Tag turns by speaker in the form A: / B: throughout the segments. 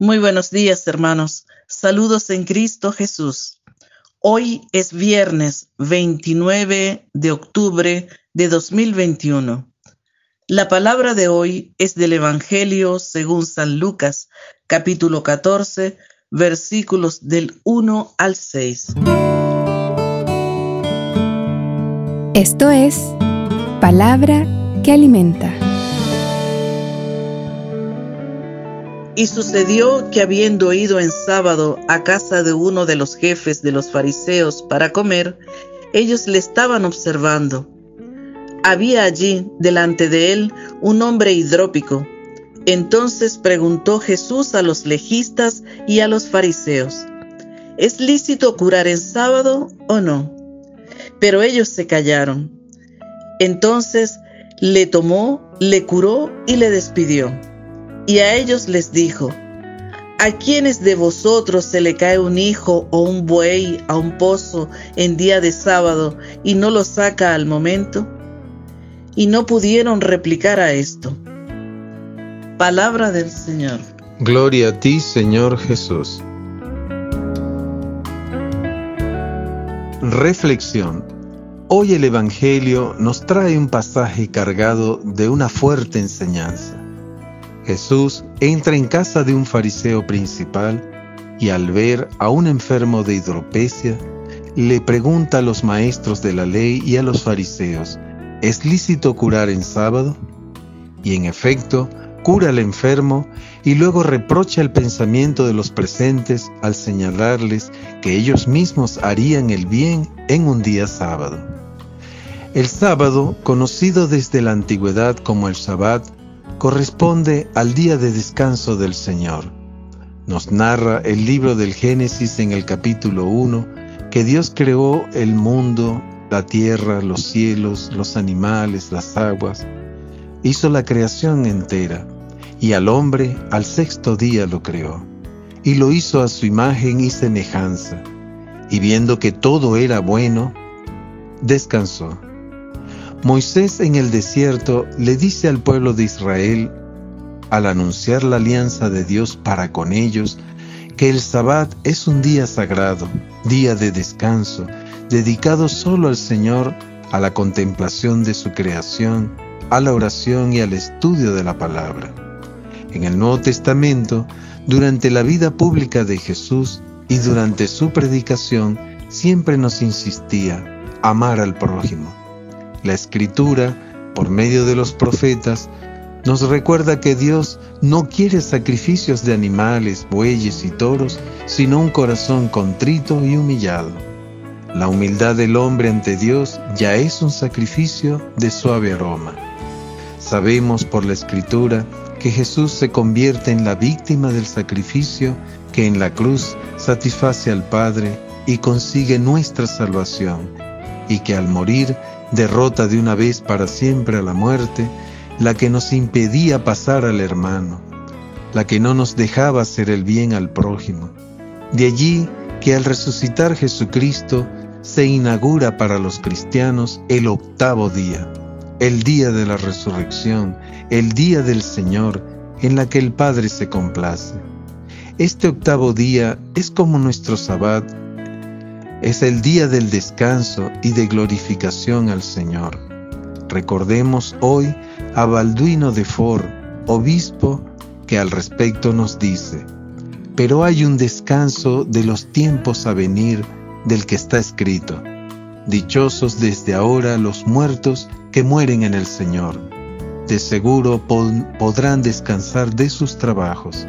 A: Muy buenos días, hermanos. Saludos en Cristo Jesús. Hoy es viernes 29 de octubre de 2021. La palabra de hoy es del Evangelio según San Lucas, capítulo 14, versículos del 1 al 6.
B: Esto es palabra que alimenta.
A: Y sucedió que habiendo ido en sábado a casa de uno de los jefes de los fariseos para comer, ellos le estaban observando. Había allí delante de él un hombre hidrópico. Entonces preguntó Jesús a los legistas y a los fariseos, ¿es lícito curar en sábado o no? Pero ellos se callaron. Entonces le tomó, le curó y le despidió. Y a ellos les dijo, ¿A quiénes de vosotros se le cae un hijo o un buey a un pozo en día de sábado y no lo saca al momento? Y no pudieron replicar a esto. Palabra del Señor.
C: Gloria a ti, Señor Jesús. Reflexión. Hoy el Evangelio nos trae un pasaje cargado de una fuerte enseñanza. Jesús entra en casa de un fariseo principal y al ver a un enfermo de hidropecia, le pregunta a los maestros de la ley y a los fariseos, ¿es lícito curar en sábado? Y en efecto, cura al enfermo y luego reprocha el pensamiento de los presentes al señalarles que ellos mismos harían el bien en un día sábado. El sábado, conocido desde la antigüedad como el Sabbat, corresponde al día de descanso del Señor. Nos narra el libro del Génesis en el capítulo 1 que Dios creó el mundo, la tierra, los cielos, los animales, las aguas. Hizo la creación entera y al hombre al sexto día lo creó y lo hizo a su imagen y semejanza. Y viendo que todo era bueno, descansó. Moisés en el desierto le dice al pueblo de Israel, al anunciar la alianza de Dios para con ellos, que el sabbat es un día sagrado, día de descanso, dedicado solo al Señor, a la contemplación de su creación, a la oración y al estudio de la palabra. En el Nuevo Testamento, durante la vida pública de Jesús y durante su predicación, siempre nos insistía amar al prójimo. La escritura, por medio de los profetas, nos recuerda que Dios no quiere sacrificios de animales, bueyes y toros, sino un corazón contrito y humillado. La humildad del hombre ante Dios ya es un sacrificio de suave aroma. Sabemos por la escritura que Jesús se convierte en la víctima del sacrificio que en la cruz satisface al Padre y consigue nuestra salvación, y que al morir derrota de una vez para siempre a la muerte, la que nos impedía pasar al hermano, la que no nos dejaba hacer el bien al prójimo. De allí que al resucitar Jesucristo se inaugura para los cristianos el octavo día, el día de la resurrección, el día del Señor, en la que el Padre se complace. Este octavo día es como nuestro sabbat es el día del descanso y de glorificación al Señor. Recordemos hoy a Balduino de For, obispo, que al respecto nos dice, pero hay un descanso de los tiempos a venir del que está escrito. Dichosos desde ahora los muertos que mueren en el Señor. De seguro podrán descansar de sus trabajos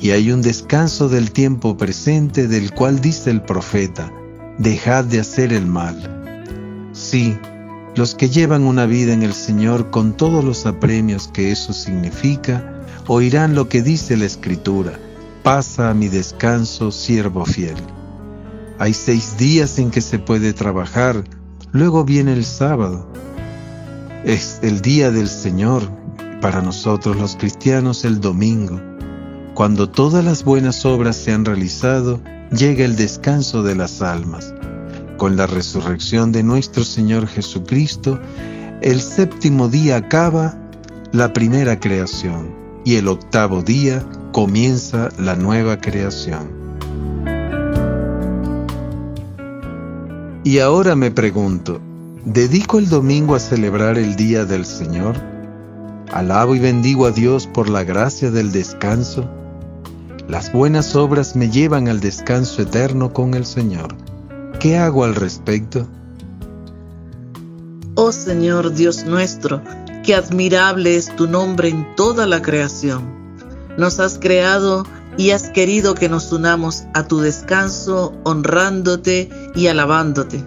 C: y hay un descanso del tiempo presente del cual dice el profeta, dejad de hacer el mal. Sí, los que llevan una vida en el Señor con todos los apremios que eso significa, oirán lo que dice la Escritura, pasa a mi descanso, siervo fiel. Hay seis días en que se puede trabajar, luego viene el sábado. Es el día del Señor, para nosotros los cristianos el domingo cuando todas las buenas obras se han realizado, llega el descanso de las almas. Con la resurrección de nuestro Señor Jesucristo, el séptimo día acaba la primera creación. y el octavo día comienza la nueva creación. Y ahora me pregunto, ¿dedico el domingo a celebrar el día del Señor? ¿Alabo y bendigo a Dios por la gracia del descanso? Las buenas obras me llevan al descanso eterno con el Señor. ¿Qué hago al respecto?
A: Oh Señor Dios nuestro, qué admirable es tu nombre en toda la creación. Nos has creado y has querido que nos unamos a tu descanso, honrándote y alabándote.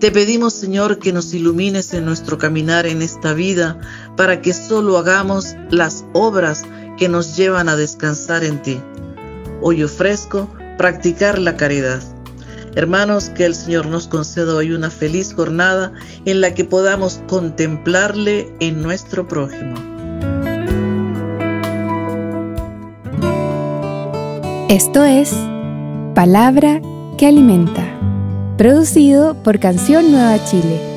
A: Te pedimos, Señor, que nos ilumines en nuestro caminar en esta vida para que solo hagamos las obras que nos llevan a descansar en ti. Hoy ofrezco practicar la caridad Hermanos, que el Señor nos conceda hoy una feliz jornada en la que podamos contemplarle en nuestro prójimo.
B: Esto es Palabra que Alimenta, producido por Canción Nueva Chile